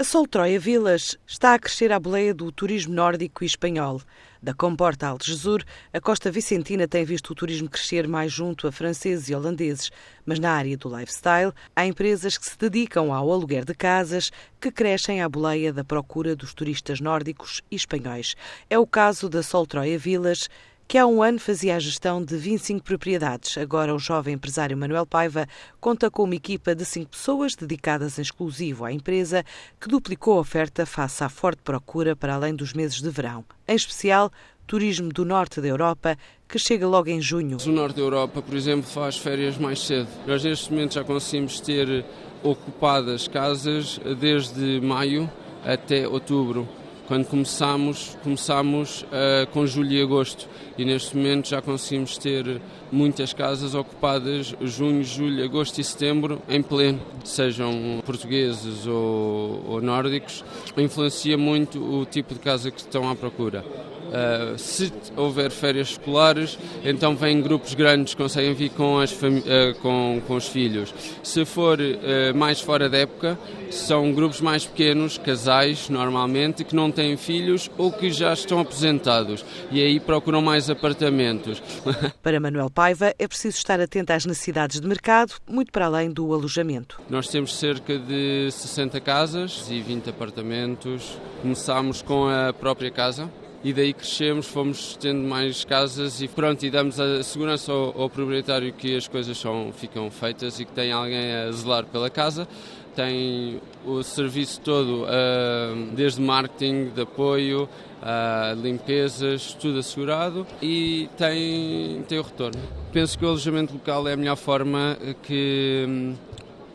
A Soltroia Vilas está a crescer à boleia do turismo nórdico e espanhol. Da Comporta a Algesur, a costa vicentina tem visto o turismo crescer mais junto a franceses e holandeses, mas na área do lifestyle há empresas que se dedicam ao aluguer de casas que crescem à boleia da procura dos turistas nórdicos e espanhóis. É o caso da Soltroia Vilas, que há um ano fazia a gestão de 25 propriedades. Agora, o jovem empresário Manuel Paiva conta com uma equipa de cinco pessoas dedicadas em exclusivo à empresa, que duplicou a oferta face à forte procura para além dos meses de verão. Em especial, turismo do norte da Europa, que chega logo em junho. O norte da Europa, por exemplo, faz férias mais cedo. Nós, neste momento, já conseguimos ter ocupadas casas desde maio até outubro. Quando começámos, começámos uh, com julho e agosto e neste momento já conseguimos ter muitas casas ocupadas junho, julho, agosto e setembro em pleno, sejam portugueses ou, ou nórdicos. Influencia muito o tipo de casa que estão à procura. Uh, se houver férias escolares, então vêm grupos grandes, conseguem vir com, as uh, com, com os filhos. Se for uh, mais fora da época, são grupos mais pequenos, casais normalmente, que não têm filhos ou que já estão aposentados e aí procuram mais apartamentos. Para Manuel Paiva, é preciso estar atento às necessidades de mercado, muito para além do alojamento. Nós temos cerca de 60 casas e 20 apartamentos. Começámos com a própria casa e daí crescemos, fomos tendo mais casas e pronto, e damos a segurança ao, ao proprietário que as coisas são, ficam feitas e que tem alguém a zelar pela casa. Tem o serviço todo, uh, desde marketing, de apoio, uh, limpezas, tudo assegurado e tem, tem o retorno. Penso que o alojamento local é a melhor forma que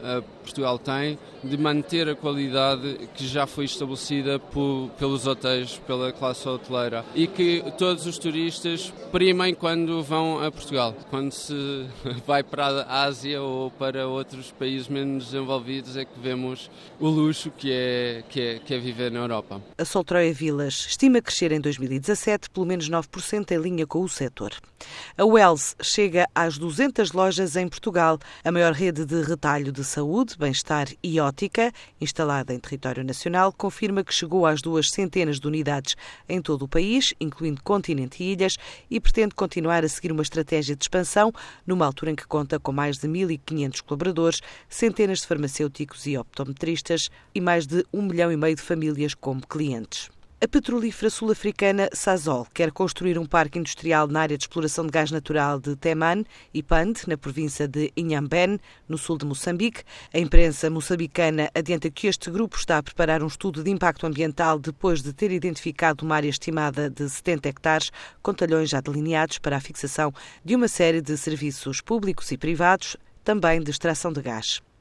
uh, Portugal tem de manter a qualidade que já foi estabelecida por, pelos hotéis, pela classe hoteleira e que todos os turistas primem quando vão a Portugal. Quando se vai para a Ásia ou para outros países menos desenvolvidos é que vemos o luxo que é, que é, que é viver na Europa. A Soltroia Vilas estima crescer em 2017 pelo menos 9% em linha com o setor. A Wells chega às 200 lojas em Portugal, a maior rede de retalho de bem-estar e ótica, instalada em território nacional, confirma que chegou às duas centenas de unidades em todo o país, incluindo continente e ilhas, e pretende continuar a seguir uma estratégia de expansão, numa altura em que conta com mais de 1.500 colaboradores, centenas de farmacêuticos e optometristas e mais de um milhão e meio de famílias como clientes. A petrolífera sul-africana Sasol quer construir um parque industrial na área de exploração de gás natural de Teman e Pand, na província de Inhambane, no sul de Moçambique. A imprensa moçambicana adianta que este grupo está a preparar um estudo de impacto ambiental depois de ter identificado uma área estimada de 70 hectares, com talhões já delineados para a fixação de uma série de serviços públicos e privados, também de extração de gás.